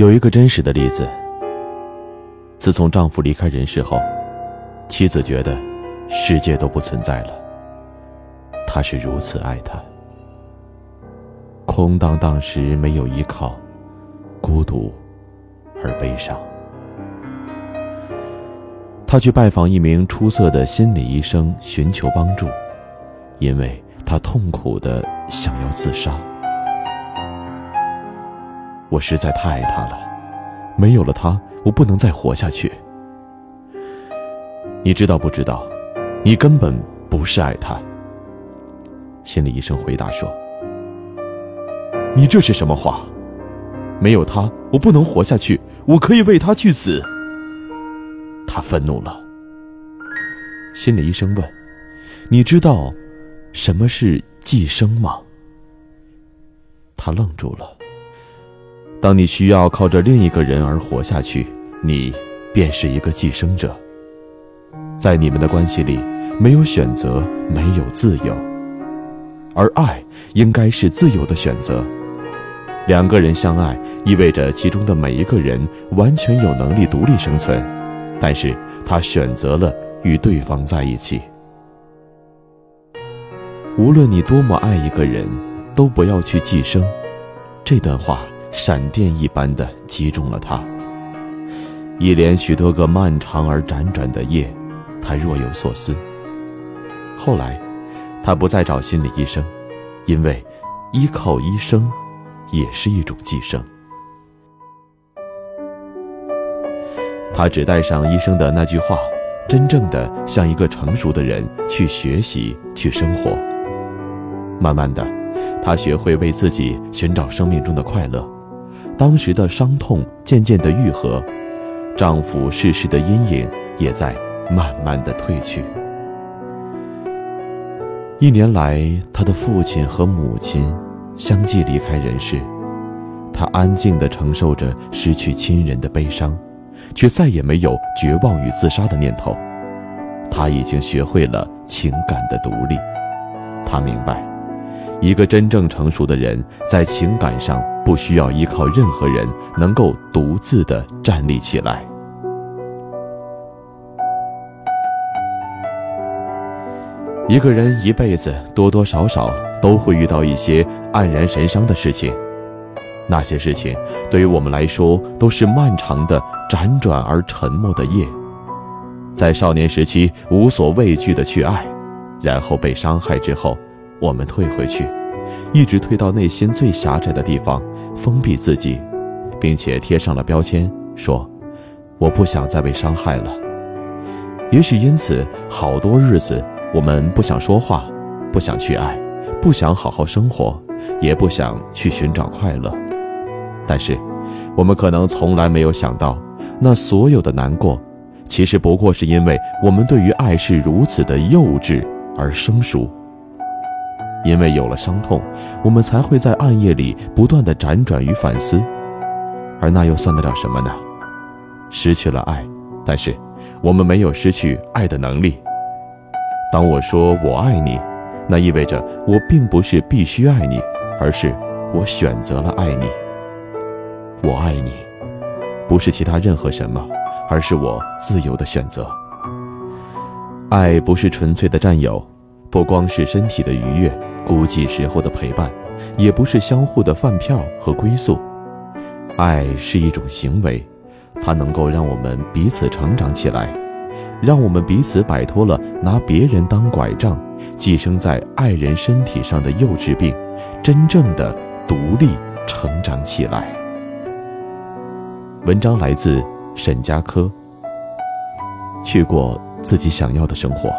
有一个真实的例子。自从丈夫离开人世后，妻子觉得世界都不存在了。他是如此爱他，空荡荡时没有依靠，孤独而悲伤。他去拜访一名出色的心理医生，寻求帮助，因为他痛苦的想要自杀。我实在太爱他了，没有了他。我不能再活下去。你知道不知道？你根本不是爱他。心理医生回答说：“你这是什么话？没有他，我不能活下去。我可以为他去死。”他愤怒了。心理医生问：“你知道什么是寄生吗？”他愣住了。当你需要靠着另一个人而活下去，你便是一个寄生者。在你们的关系里，没有选择，没有自由，而爱应该是自由的选择。两个人相爱，意味着其中的每一个人完全有能力独立生存，但是他选择了与对方在一起。无论你多么爱一个人，都不要去寄生。这段话。闪电一般的击中了他。一连许多个漫长而辗转的夜，他若有所思。后来，他不再找心理医生，因为依靠医生也是一种寄生。他只带上医生的那句话，真正的像一个成熟的人去学习、去生活。慢慢的，他学会为自己寻找生命中的快乐。当时的伤痛渐渐的愈合，丈夫逝世的阴影也在慢慢的褪去。一年来，他的父亲和母亲相继离开人世，他安静的承受着失去亲人的悲伤，却再也没有绝望与自杀的念头。他已经学会了情感的独立，他明白。一个真正成熟的人，在情感上不需要依靠任何人，能够独自的站立起来。一个人一辈子多多少少都会遇到一些黯然神伤的事情，那些事情对于我们来说都是漫长的辗转而沉默的夜。在少年时期无所畏惧的去爱，然后被伤害之后。我们退回去，一直退到内心最狭窄的地方，封闭自己，并且贴上了标签，说：“我不想再被伤害了。”也许因此，好多日子我们不想说话，不想去爱，不想好好生活，也不想去寻找快乐。但是，我们可能从来没有想到，那所有的难过，其实不过是因为我们对于爱是如此的幼稚而生疏。因为有了伤痛，我们才会在暗夜里不断的辗转与反思，而那又算得了什么呢？失去了爱，但是我们没有失去爱的能力。当我说我爱你，那意味着我并不是必须爱你，而是我选择了爱你。我爱你，不是其他任何什么，而是我自由的选择。爱不是纯粹的占有，不光是身体的愉悦。孤寂时候的陪伴，也不是相互的饭票和归宿。爱是一种行为，它能够让我们彼此成长起来，让我们彼此摆脱了拿别人当拐杖、寄生在爱人身体上的幼稚病，真正的独立成长起来。文章来自沈佳柯。去过自己想要的生活。